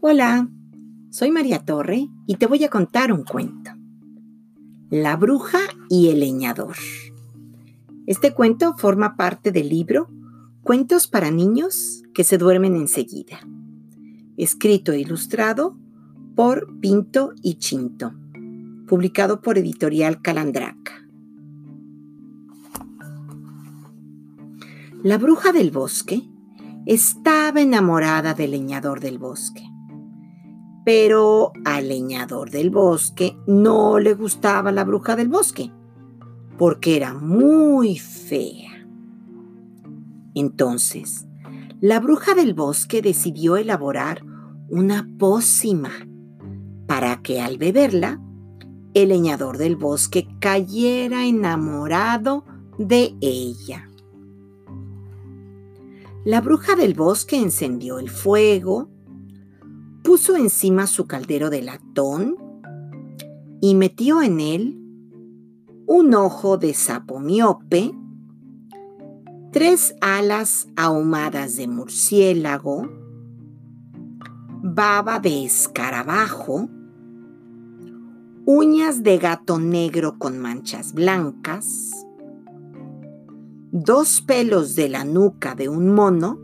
Hola, soy María Torre y te voy a contar un cuento. La bruja y el leñador. Este cuento forma parte del libro Cuentos para niños que se duermen enseguida, escrito e ilustrado por Pinto y Chinto, publicado por Editorial Calandraca. La bruja del bosque estaba enamorada del leñador del bosque pero al leñador del bosque no le gustaba la bruja del bosque, porque era muy fea. Entonces, la bruja del bosque decidió elaborar una pócima para que al beberla, el leñador del bosque cayera enamorado de ella. La bruja del bosque encendió el fuego, puso encima su caldero de latón y metió en él un ojo de sapo miope, tres alas ahumadas de murciélago, baba de escarabajo, uñas de gato negro con manchas blancas, dos pelos de la nuca de un mono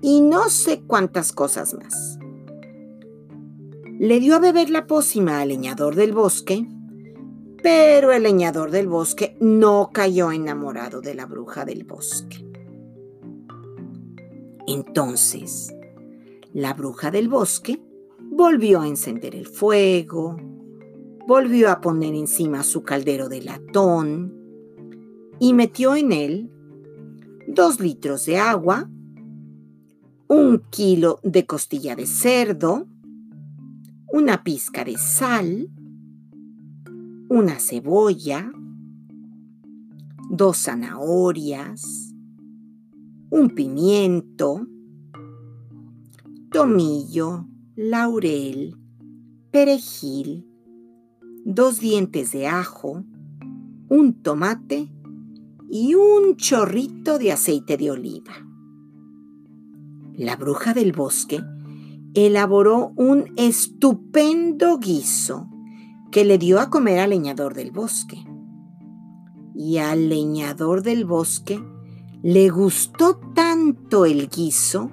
y no sé cuántas cosas más. Le dio a beber la pócima al leñador del bosque, pero el leñador del bosque no cayó enamorado de la bruja del bosque. Entonces, la bruja del bosque volvió a encender el fuego, volvió a poner encima su caldero de latón y metió en él dos litros de agua, un kilo de costilla de cerdo, una pizca de sal, una cebolla, dos zanahorias, un pimiento, tomillo, laurel, perejil, dos dientes de ajo, un tomate y un chorrito de aceite de oliva. La bruja del bosque elaboró un estupendo guiso que le dio a comer al leñador del bosque. Y al leñador del bosque le gustó tanto el guiso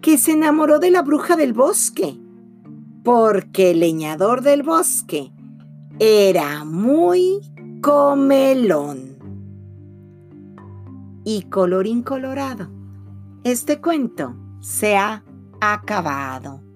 que se enamoró de la bruja del bosque, porque el leñador del bosque era muy comelón. Y colorín colorado, este cuento se ha acabado.